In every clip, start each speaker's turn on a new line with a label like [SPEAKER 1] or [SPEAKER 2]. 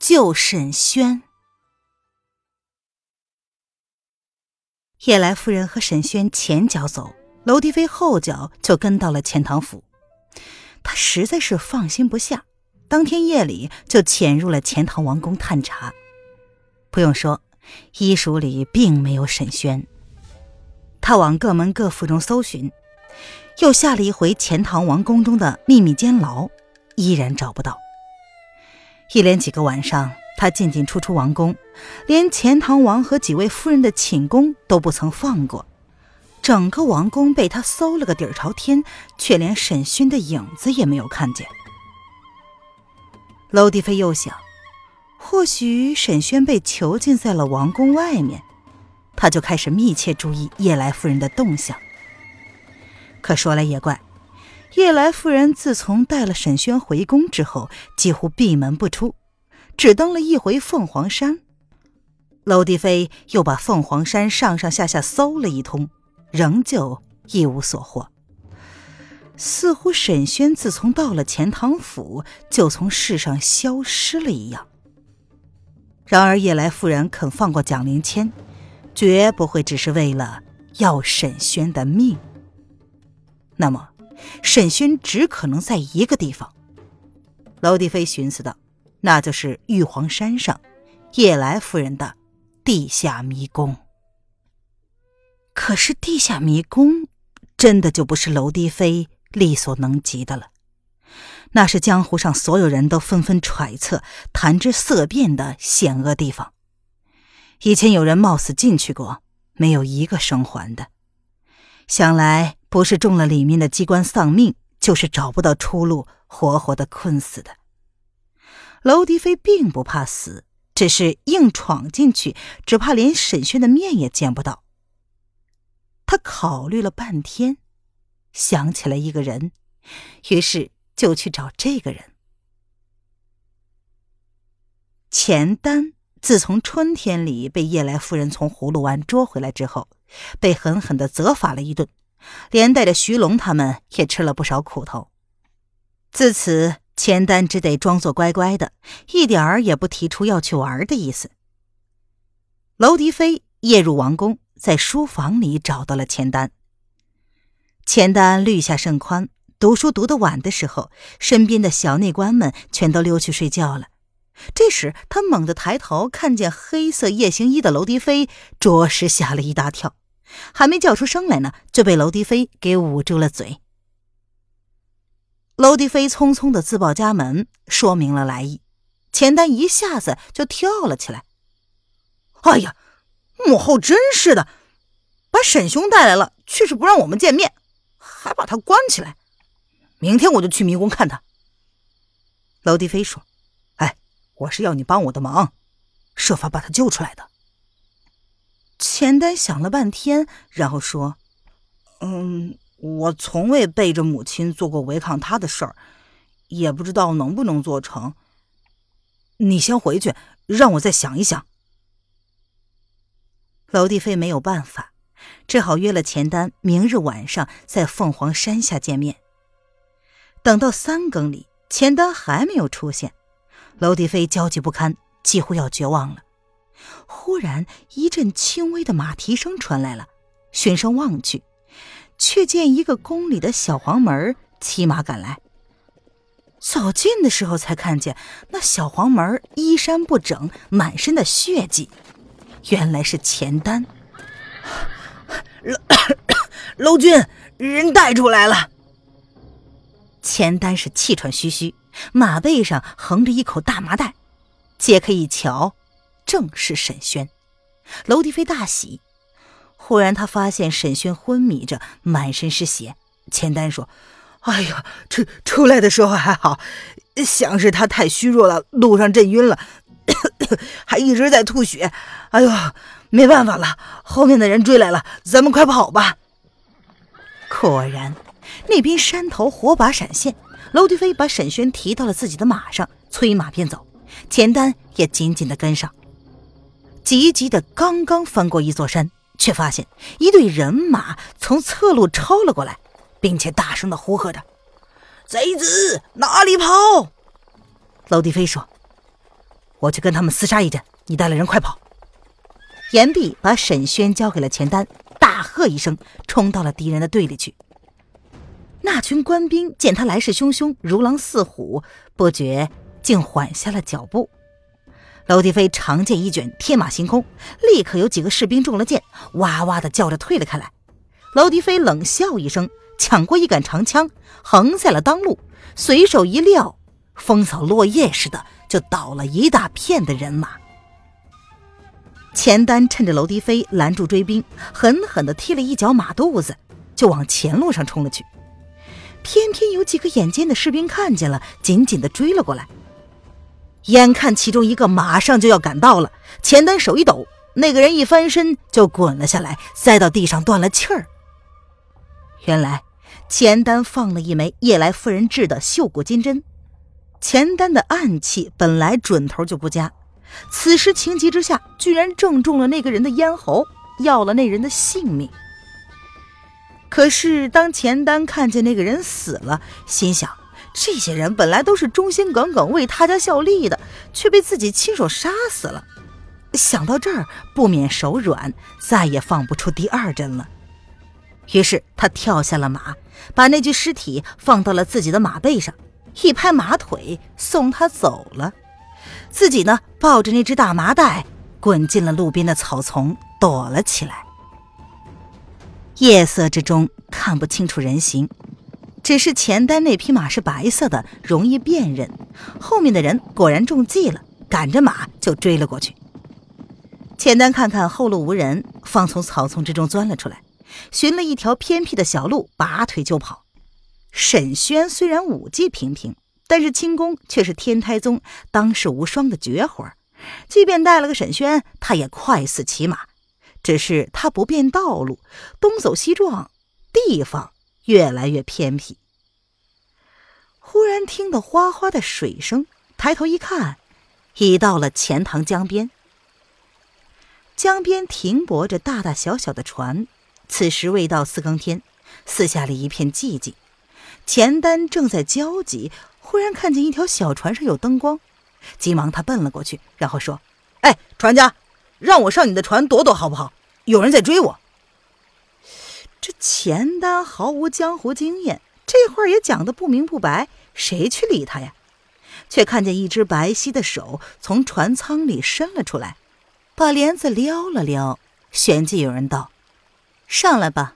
[SPEAKER 1] 救沈轩。叶来夫人和沈轩前脚走，娄迪飞后脚就跟到了钱塘府。他实在是放心不下，当天夜里就潜入了钱塘王宫探查。不用说，医书里并没有沈轩。他往各门各府中搜寻，又下了一回钱塘王宫中的秘密监牢，依然找不到。一连几个晚上，他进进出出王宫，连钱塘王和几位夫人的寝宫都不曾放过。整个王宫被他搜了个底儿朝天，却连沈勋的影子也没有看见。娄迪飞又想，或许沈轩被囚禁在了王宫外面，他就开始密切注意叶来夫人的动向。可说来也怪。叶来夫人自从带了沈轩回宫之后，几乎闭门不出，只登了一回凤凰山。娄迪飞又把凤凰山上上下下搜了一通，仍旧一无所获。似乎沈轩自从到了钱塘府，就从世上消失了一样。然而叶来夫人肯放过蒋灵谦，绝不会只是为了要沈轩的命。那么。沈轩只可能在一个地方，娄迪飞寻思道：“那就是玉皇山上叶来夫人的地下迷宫。”可是地下迷宫真的就不是娄迪飞力所能及的了，那是江湖上所有人都纷纷揣测、谈之色变的险恶地方。以前有人冒死进去过，没有一个生还的，想来。不是中了里面的机关丧命，就是找不到出路，活活的困死的。娄迪飞并不怕死，只是硬闯进去，只怕连沈轩的面也见不到。他考虑了半天，想起了一个人，于是就去找这个人。钱丹自从春天里被叶来夫人从葫芦湾捉回来之后，被狠狠的责罚了一顿。连带着徐龙他们也吃了不少苦头。自此，钱丹只得装作乖乖的，一点儿也不提出要去玩的意思。娄迪飞夜入王宫，在书房里找到了钱丹。钱丹律下甚宽，读书读得晚的时候，身边的小内官们全都溜去睡觉了。这时，他猛地抬头，看见黑色夜行衣的娄迪飞，着实吓了一大跳。还没叫出声来呢，就被娄迪飞给捂住了嘴。娄迪飞匆匆的自报家门，说明了来意，钱丹一下子就跳了起来：“哎呀，母后真是的，把沈兄带来了，却是不让我们见面，还把他关起来。明天我就去迷宫看他。”娄迪飞说：“哎，我是要你帮我的忙，设法把他救出来的。”钱丹想了半天，然后说：“嗯，我从未背着母亲做过违抗她的事儿，也不知道能不能做成。你先回去，让我再想一想。”娄帝飞没有办法，只好约了钱丹明日晚上在凤凰山下见面。等到三更里，钱丹还没有出现，娄帝飞焦急不堪，几乎要绝望了。忽然，一阵轻微的马蹄声传来了。循声望去，却见一个宫里的小黄门骑马赶来。走近的时候，才看见那小黄门衣衫不整，满身的血迹，原来是钱丹。
[SPEAKER 2] 娄娄君，人带出来了。
[SPEAKER 1] 钱丹是气喘吁吁，马背上横着一口大麻袋，揭开一瞧。正是沈轩，娄迪飞大喜。忽然，他发现沈轩昏迷着，满身是血。钱丹说：“哎呀，出出来的时候还好，像是他太虚弱了，路上震晕了。
[SPEAKER 2] 还一直在吐血。哎呦，没办法了，后面的人追来了，咱们快跑吧！
[SPEAKER 1] 果然，那边山头火把闪现，娄迪飞把沈轩提到了自己的马上，催马便走，钱丹也紧紧的跟上。急急的刚刚翻过一座山，却发现一队人马从侧路抄了过来，并且大声的呼喝着：“
[SPEAKER 2] 贼子，哪里跑！”
[SPEAKER 1] 娄迪飞说：“我去跟他们厮杀一阵，你带了人快跑。”言毕，把沈轩交给了钱丹，大喝一声，冲到了敌人的队里去。那群官兵见他来势汹汹，如狼似虎，不觉竟缓下了脚步。娄迪飞长剑一卷，天马行空，立刻有几个士兵中了箭，哇哇的叫着退了开来。娄迪飞冷笑一声，抢过一杆长枪，横在了当路，随手一撂，风扫落叶似的就倒了一大片的人马。钱丹趁着娄迪飞拦住追兵，狠狠地踢了一脚马肚子，就往前路上冲了去。偏偏有几个眼尖的士兵看见了，紧紧地追了过来。眼看其中一个马上就要赶到了，钱丹手一抖，那个人一翻身就滚了下来，栽到地上断了气儿。原来钱丹放了一枚夜来夫人制的绣骨金针，钱丹的暗器本来准头就不佳。此时情急之下，居然正中了那个人的咽喉，要了那人的性命。可是当钱丹看见那个人死了，心想：这些人本来都是忠心耿耿为他家效力的，却被自己亲手杀死了。想到这儿，不免手软，再也放不出第二针了。于是他跳下了马，把那具尸体放到了自己的马背上，一拍马腿，送他走了。自己呢，抱着那只大麻袋，滚进了路边的草丛，躲了起来。夜色之中看不清楚人形，只是钱丹那匹马是白色的，容易辨认。后面的人果然中计了，赶着马就追了过去。钱丹看看后路无人，方从草丛之中钻了出来，寻了一条偏僻的小路，拔腿就跑。沈轩虽然武技平平。但是轻功却是天台宗当世无双的绝活，即便带了个沈轩，他也快似骑马。只是他不变道路，东走西撞，地方越来越偏僻。忽然听到哗哗的水声，抬头一看，已到了钱塘江边。江边停泊着大大小小的船，此时未到四更天，四下里一片寂静。钱丹正在焦急。忽然看见一条小船上有灯光，急忙他奔了过去，然后说：“
[SPEAKER 2] 哎，船家，让我上你的船躲躲好不好？有人在追我。”
[SPEAKER 1] 这钱丹毫无江湖经验，这话也讲得不明不白，谁去理他呀？却看见一只白皙的手从船舱里伸了出来，把帘子撩了撩，旋即有人道：“上来吧。”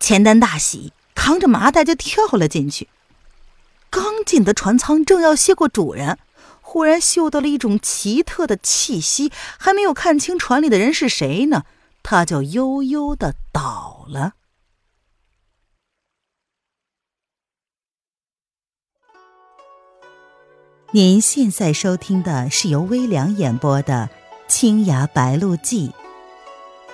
[SPEAKER 1] 钱丹大喜，扛着麻袋就跳了进去。刚进的船舱，正要谢过主人，忽然嗅到了一种奇特的气息，还没有看清船里的人是谁呢，他就悠悠的倒了。您现在收听的是由微凉演播的《青崖白鹿记》，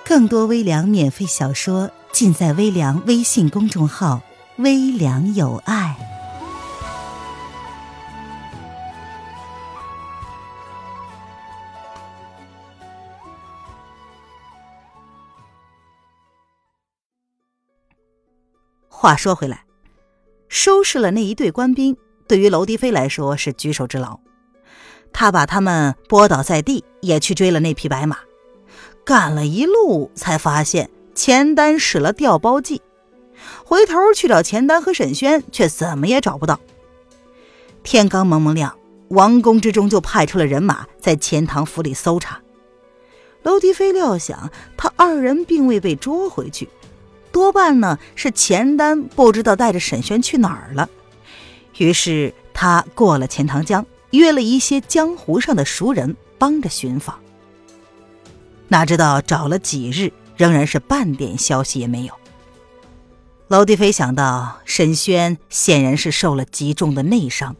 [SPEAKER 1] 更多微凉免费小说尽在微凉微信公众号“微凉有爱”。话说回来，收拾了那一队官兵，对于娄迪飞来说是举手之劳。他把他们拨倒在地，也去追了那匹白马。赶了一路，才发现钱丹使了调包计。回头去找钱丹和沈轩，却怎么也找不到。天刚蒙蒙亮，王宫之中就派出了人马在钱塘府里搜查。娄迪飞料想，他二人并未被捉回去。多半呢是钱丹不知道带着沈轩去哪儿了，于是他过了钱塘江，约了一些江湖上的熟人帮着寻访。哪知道找了几日，仍然是半点消息也没有。娄迪飞想到沈轩显然是受了极重的内伤，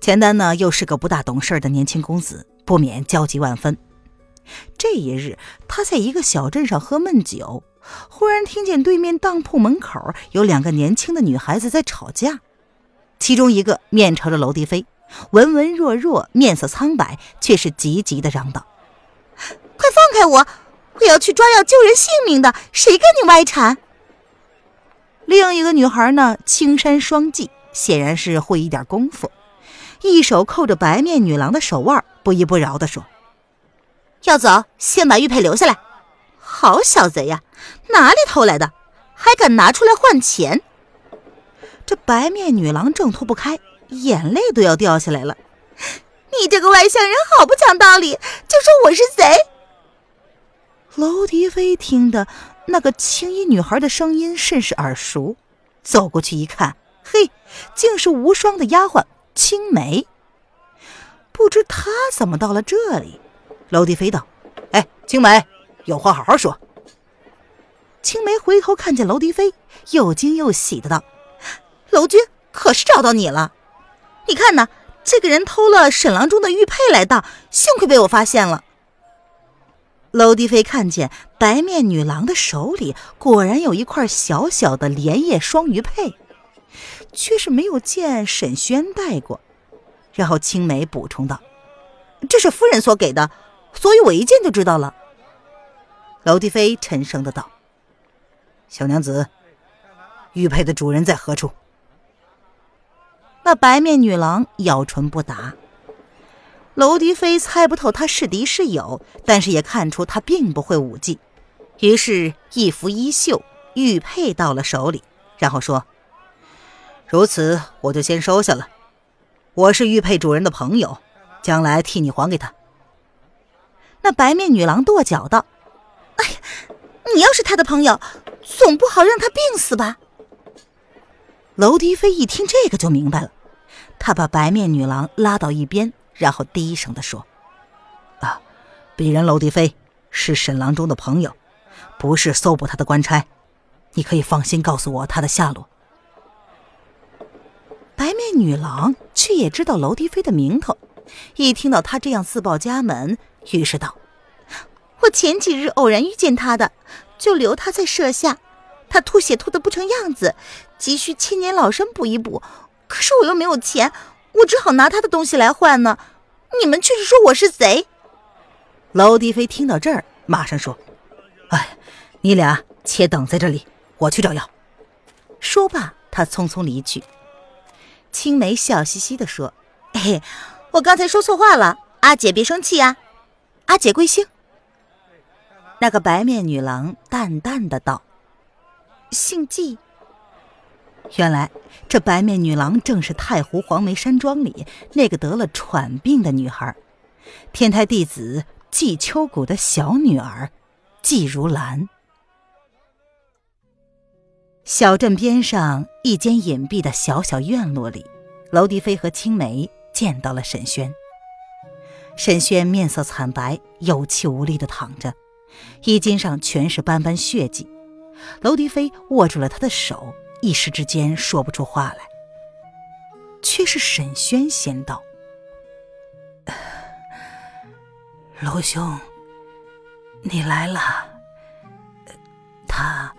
[SPEAKER 1] 钱丹呢又是个不大懂事的年轻公子，不免焦急万分。这一日，他在一个小镇上喝闷酒，忽然听见对面当铺门口有两个年轻的女孩子在吵架，其中一个面朝着娄迪飞，文文弱弱，面色苍白，却是急急的嚷道：“
[SPEAKER 3] 快放开我！我要去抓要救人性命的，谁跟你歪缠？”
[SPEAKER 1] 另一个女孩呢，青衫双髻，显然是会一点功夫，一手扣着白面女郎的手腕，不依不饶地说。
[SPEAKER 3] 要走，先把玉佩留下来。好小贼呀，哪里偷来的？还敢拿出来换钱？
[SPEAKER 1] 这白面女郎挣脱不开，眼泪都要掉下来了。
[SPEAKER 3] 你这个外乡人，好不讲道理，就说我是贼。
[SPEAKER 1] 娄迪飞听的那个青衣女孩的声音甚是耳熟，走过去一看，嘿，竟是无双的丫鬟青梅。不知她怎么到了这里。娄迪飞道：“哎，青梅，有话好好说。”青梅回头看见娄迪飞，又惊又喜的道：“
[SPEAKER 3] 娄君可是找到你了！你看呐，这个人偷了沈郎中的玉佩来当，幸亏被我发现了。”
[SPEAKER 1] 娄迪飞看见白面女郎的手里果然有一块小小的莲叶双鱼佩，却是没有见沈轩戴过。然后青梅补充道：“这是夫人所给的。”所以我一见就知道了。娄迪飞沉声的道：“小娘子，玉佩的主人在何处？”那白面女郎咬唇不答。娄迪飞猜不透他是敌是友，但是也看出他并不会武技，于是，一拂衣袖，玉佩到了手里，然后说：“如此，我就先收下了。我是玉佩主人的朋友，将来替你还给他。”
[SPEAKER 3] 那白面女郎跺脚道：“哎呀，你要是他的朋友，总不好让他病死吧？”
[SPEAKER 1] 娄迪飞一听这个就明白了，他把白面女郎拉到一边，然后低声的说：“啊，鄙人娄迪飞是沈郎中的朋友，不是搜捕他的官差，你可以放心告诉我他的下落。”白面女郎却也知道娄迪飞的名头，一听到他这样自报家门。于是道：“
[SPEAKER 3] 我前几日偶然遇见他的，就留他在舍下。他吐血吐得不成样子，急需千年老参补一补。可是我又没有钱，我只好拿他的东西来换呢。你们却是说我是贼。”
[SPEAKER 1] 娄迪飞听到这儿，马上说：“哎，你俩且等在这里，我去找药。”说罢，他匆匆离去。青梅笑嘻嘻地说：“
[SPEAKER 3] 嘿，我刚才说错话了，阿姐别生气啊。”阿姐贵姓？
[SPEAKER 1] 那个白面女郎淡淡的道：“
[SPEAKER 3] 姓季。”
[SPEAKER 1] 原来这白面女郎正是太湖黄梅山庄里那个得了喘病的女孩，天台弟子季秋谷的小女儿季如兰。小镇边上一间隐蔽的小小院落里，娄迪飞和青梅见到了沈轩。沈轩面色惨白，有气无力的躺着，衣襟上全是斑斑血迹。娄迪飞握住了他的手，一时之间说不出话来。却是沈轩先道：“娄兄，你来了。他，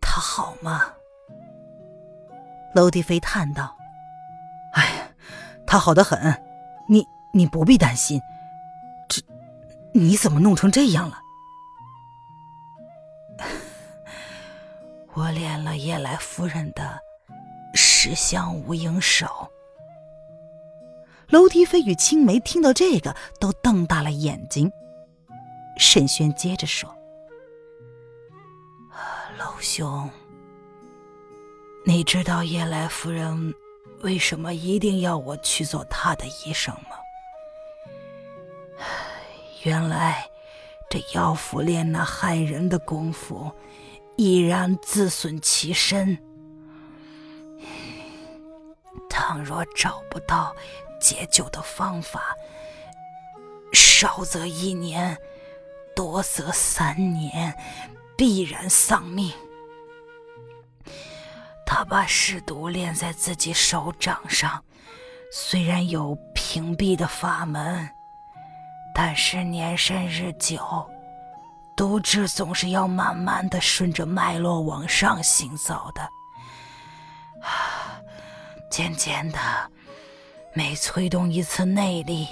[SPEAKER 1] 他好吗？”娄迪飞叹道：“哎，他好得很。你。”你不必担心，你怎么弄成这样了？我练了夜来夫人的十香无影手。楼迪飞与青梅听到这个，都瞪大了眼睛。沈轩接着说：“楼兄，你知道夜来夫人为什么一定要我去做她的医生吗？”原来，这妖妇练那害人的功夫，已然自损其身。倘若找不到解救的方法，少则一年，多则三年，必然丧命。他把尸毒练在自己手掌上，虽然有屏蔽的法门。
[SPEAKER 2] 但是年深日久，毒汁总是要慢慢的顺着脉络往上行走的。啊渐渐的，每催动一次内力，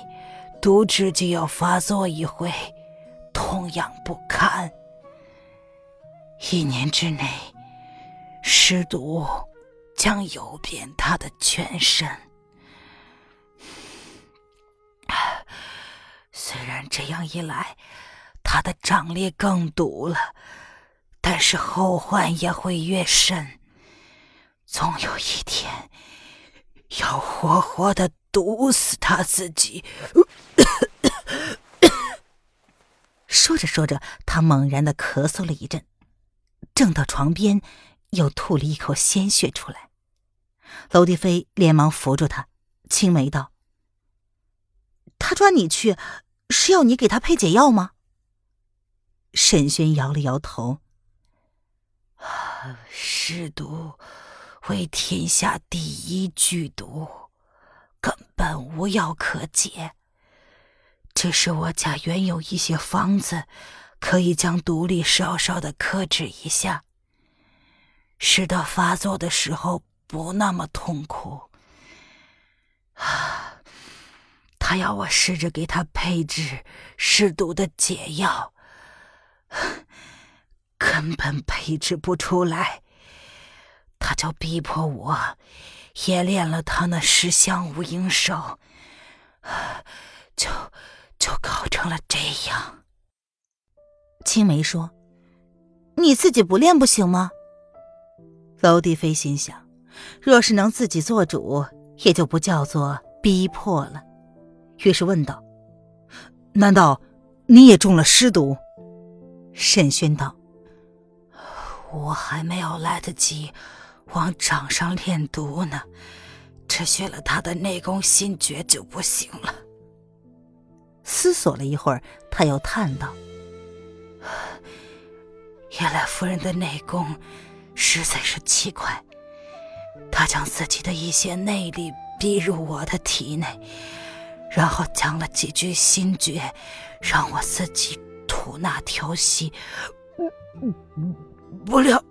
[SPEAKER 2] 毒汁就要发作一回，痛痒不堪。一年之内，尸毒将游遍他的全身。这样一来，他的掌力更毒了，但是后患也会越深。总有一天，要活活的毒死他自己。
[SPEAKER 1] 说着说着，他猛然的咳嗽了一阵，正到床边，又吐了一口鲜血出来。娄迪飞连忙扶住他，青梅道：“
[SPEAKER 3] 他抓你去，是要你给他配解药吗？”
[SPEAKER 1] 沈轩摇了摇头：“
[SPEAKER 2] 尸毒。”为天下第一剧毒，根本无药可解。只是我家原有一些方子，可以将毒力稍稍的克制一下，使得发作的时候不那么痛苦。啊，他要我试着给他配制尸毒的解药，根本配制不出来。他就逼迫我，也练了他那十香无影手，就就搞成了这样。
[SPEAKER 1] 青梅说：“
[SPEAKER 3] 你自己不练不行吗？”
[SPEAKER 1] 娄帝飞心想，若是能自己做主，也就不叫做逼迫了。于是问道：“
[SPEAKER 2] 难道你也中了尸毒？”
[SPEAKER 1] 沈轩道：“
[SPEAKER 2] 我还没有来得及。”往掌上练毒呢，只学了他的内功心诀就不行了。
[SPEAKER 1] 思索了一会儿，他又叹道：“
[SPEAKER 2] 原来夫人的内功实在是奇怪，她将自己的一些内力逼入我的体内，然后讲了几句心诀，让我自己吐纳调息。不料……”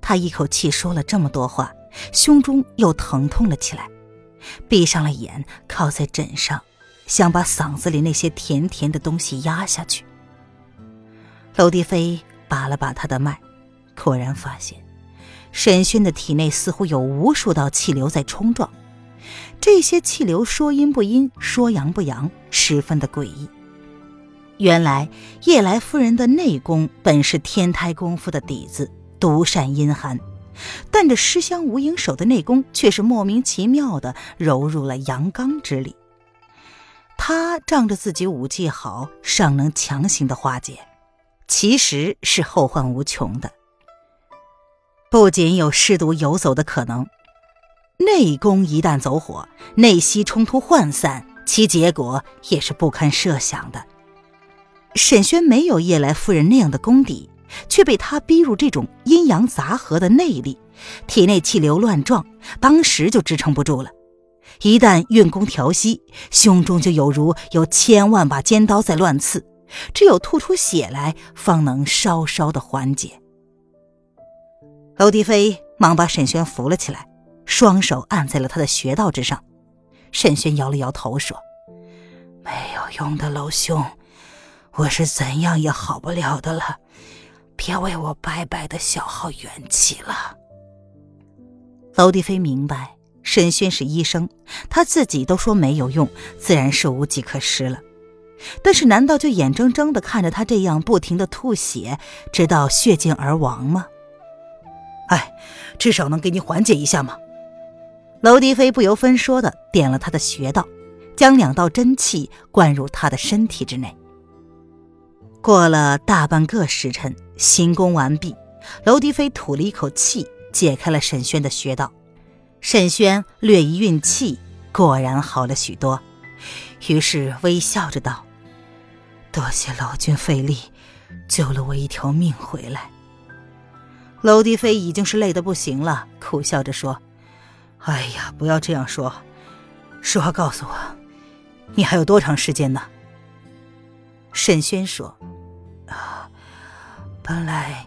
[SPEAKER 1] 他一口气说了这么多话，胸中又疼痛了起来，闭上了眼，靠在枕上，想把嗓子里那些甜甜的东西压下去。娄迪飞把了把他的脉，果然发现沈轩的体内似乎有无数道气流在冲撞，这些气流说阴不阴，说阳不阳，十分的诡异。原来叶来夫人的内功本是天胎功夫的底子。独善阴寒，但这尸香无影手的内功却是莫名其妙的揉入了阳刚之力。他仗着自己武技好，尚能强行的化解，其实是后患无穷的。不仅有尸毒游走的可能，内功一旦走火，内息冲突涣散，其结果也是不堪设想的。沈轩没有叶来夫人那样的功底。却被他逼入这种阴阳杂合的内力，体内气流乱撞，当时就支撑不住了。一旦运功调息，胸中就有如有千万把尖刀在乱刺，只有吐出血来，方能稍稍的缓解。娄迪飞忙把沈轩扶了起来，双手按在了他的穴道之上。沈轩摇了摇头说：“
[SPEAKER 2] 没有用的，娄兄，我是怎样也好不了的了。”别为我白白的消耗元气了。
[SPEAKER 1] 娄迪飞明白，沈轩是医生，他自己都说没有用，自然是无计可施了。但是，难道就眼睁睁的看着他这样不停的吐血，直到血尽而亡吗？
[SPEAKER 2] 哎，至少能给你缓解一下嘛。
[SPEAKER 1] 娄迪飞不由分说的点了他的穴道，将两道真气灌入他的身体之内。过了大半个时辰，行功完毕，娄迪飞吐了一口气，解开了沈轩的穴道。沈轩略一运气，果然好了许多，于是微笑着道：“多谢老君费力，救了我一条命回来。”娄迪飞已经是累得不行了，苦笑着说：“
[SPEAKER 2] 哎呀，不要这样说，实话告诉我，
[SPEAKER 1] 你还有多长时间呢？沈轩说：“啊，
[SPEAKER 2] 本来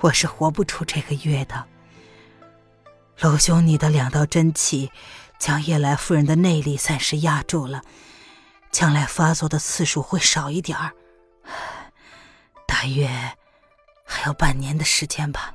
[SPEAKER 2] 我是活不出这个月的。娄兄，你的两道真气将夜来夫人的内力暂时压住了，将来发作的次数会少一点儿，大约还有半年的时间吧。”